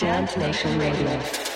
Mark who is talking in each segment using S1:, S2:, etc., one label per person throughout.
S1: Dance Nation Radio.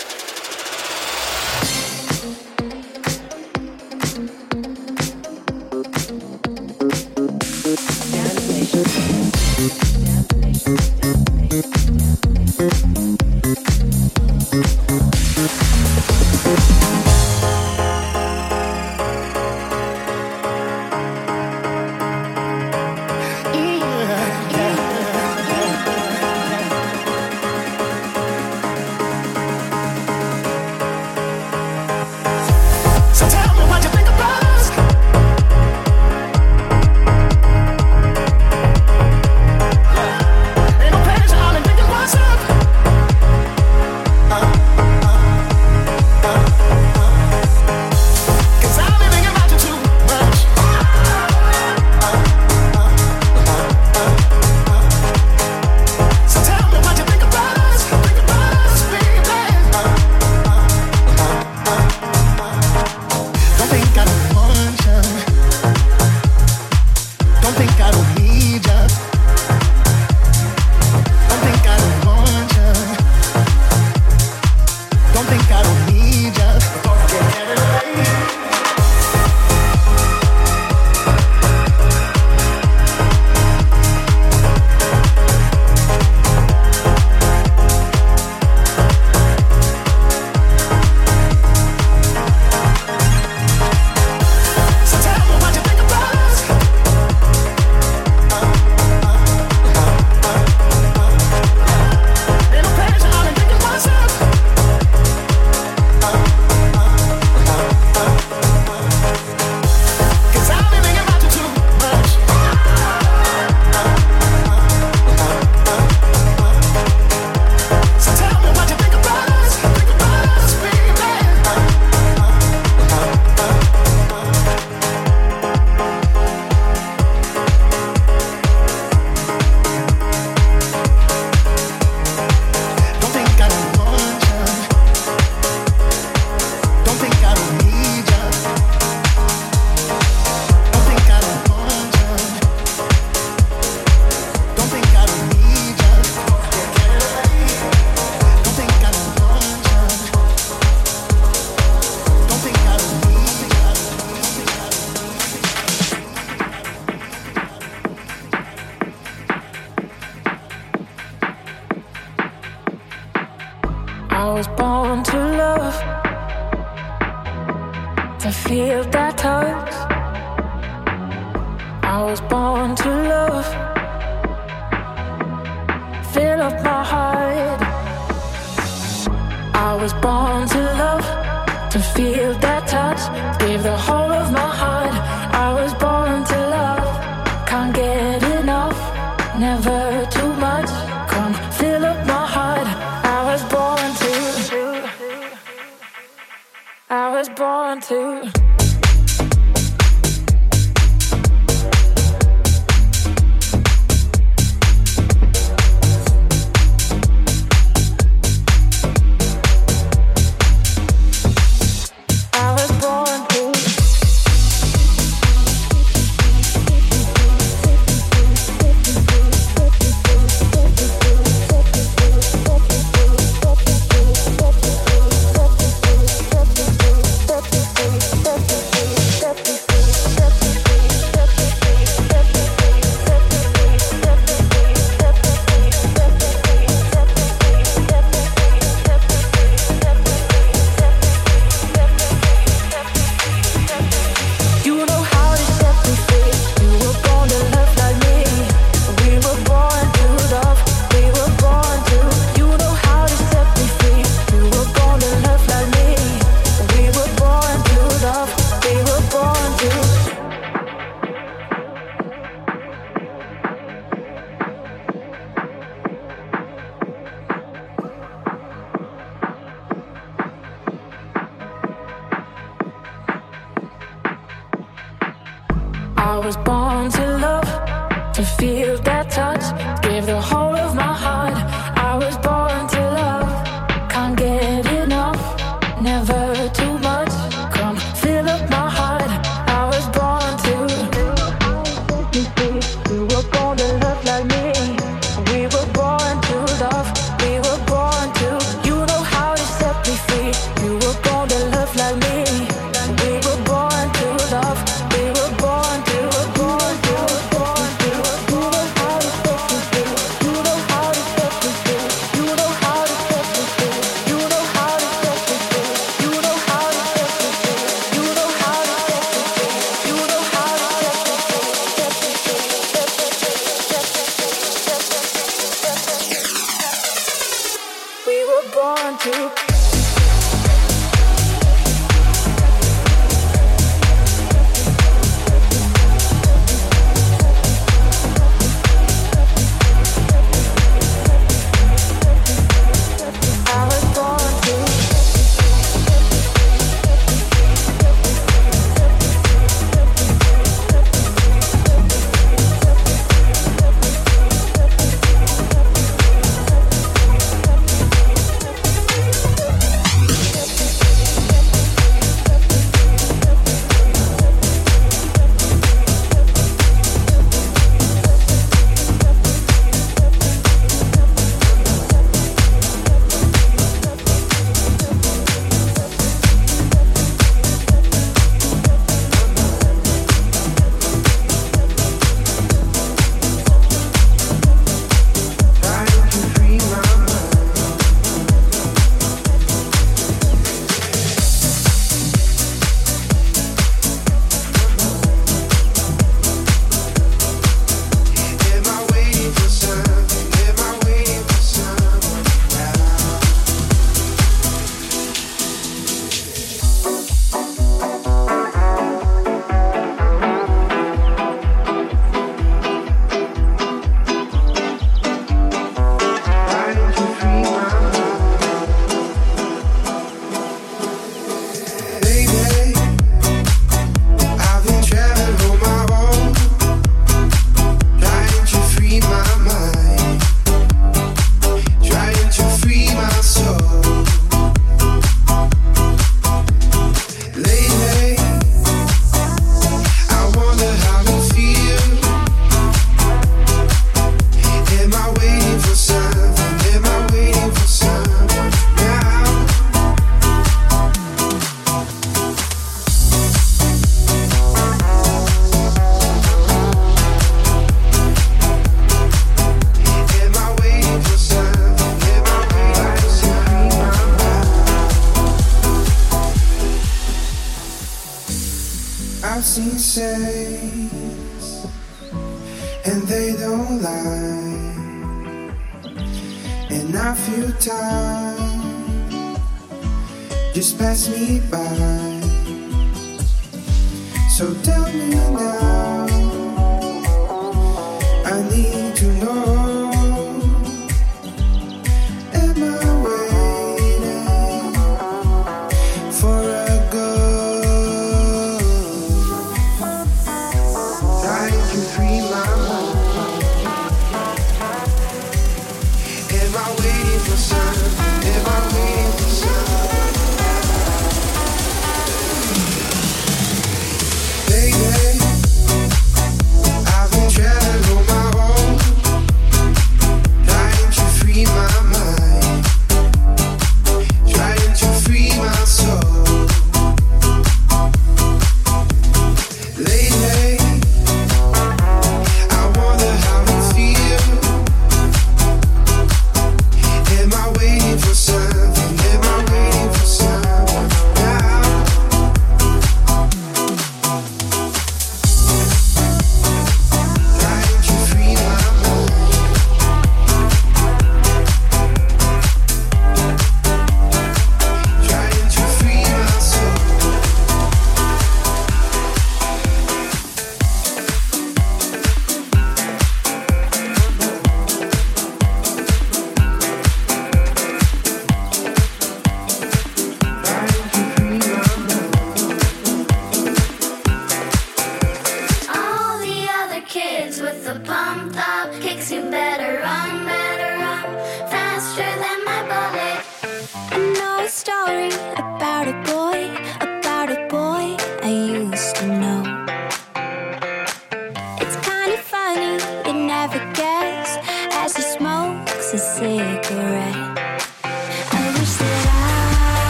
S2: To free my
S3: mind.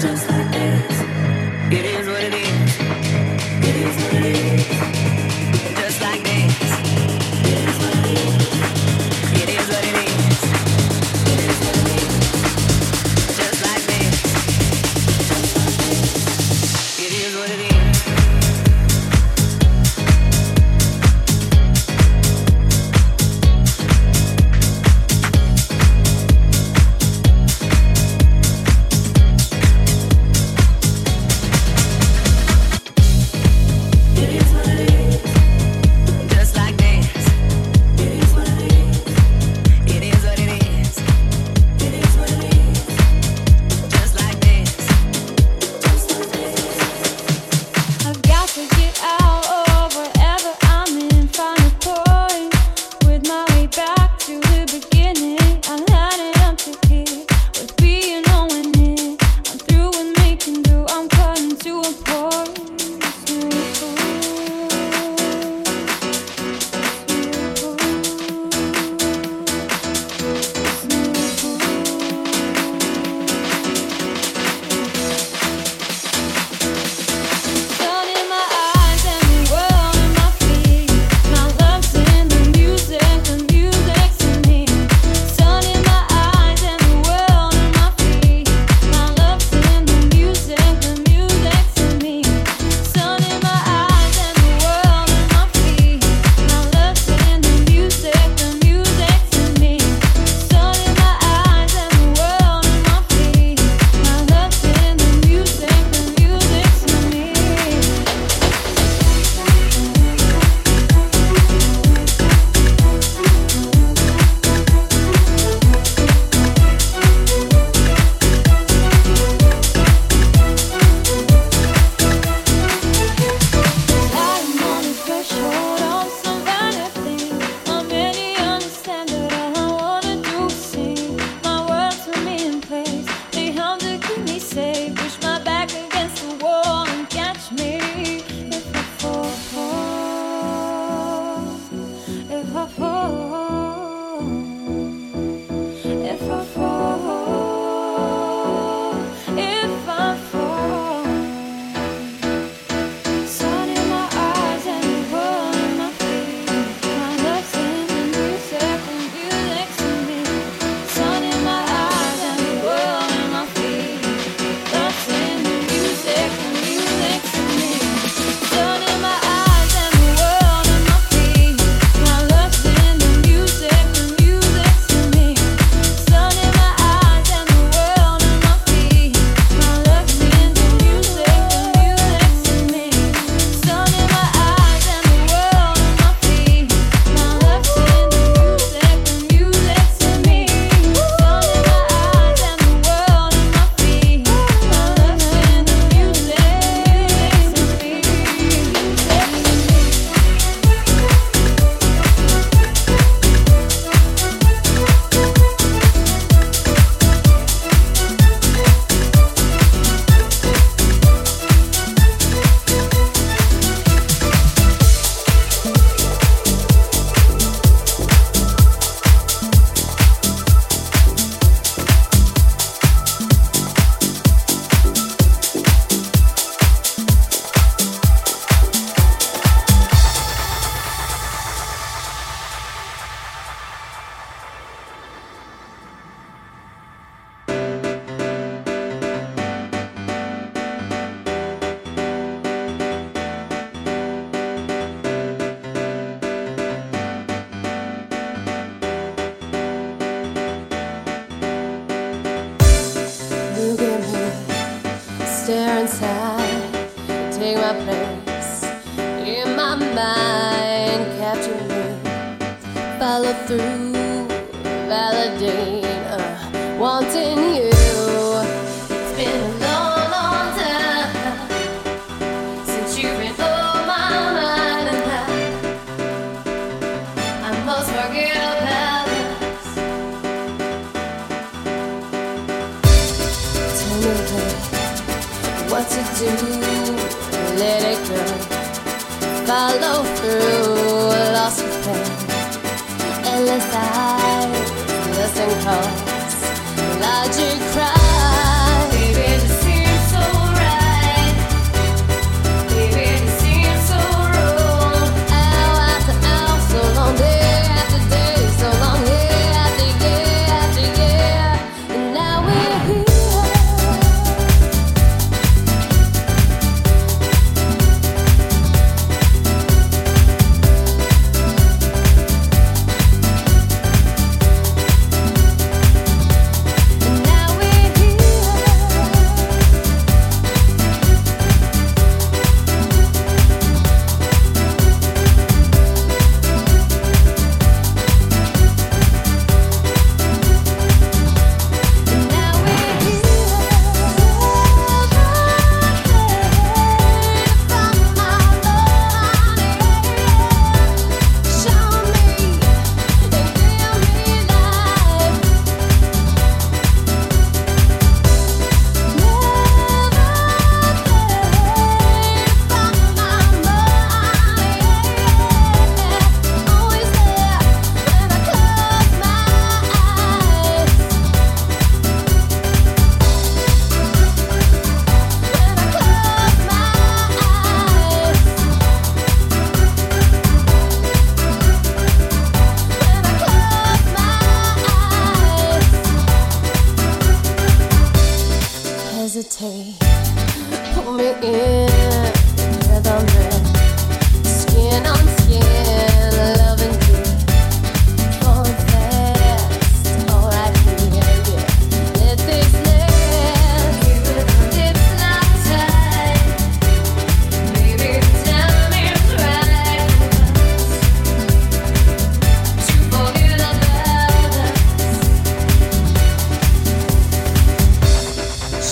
S4: just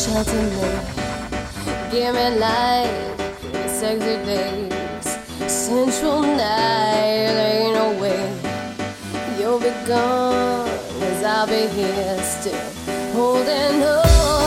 S5: shelter me. Give me life, sexy days, central night, ain't no way. You'll be gone, cause I'll be here still, holding on.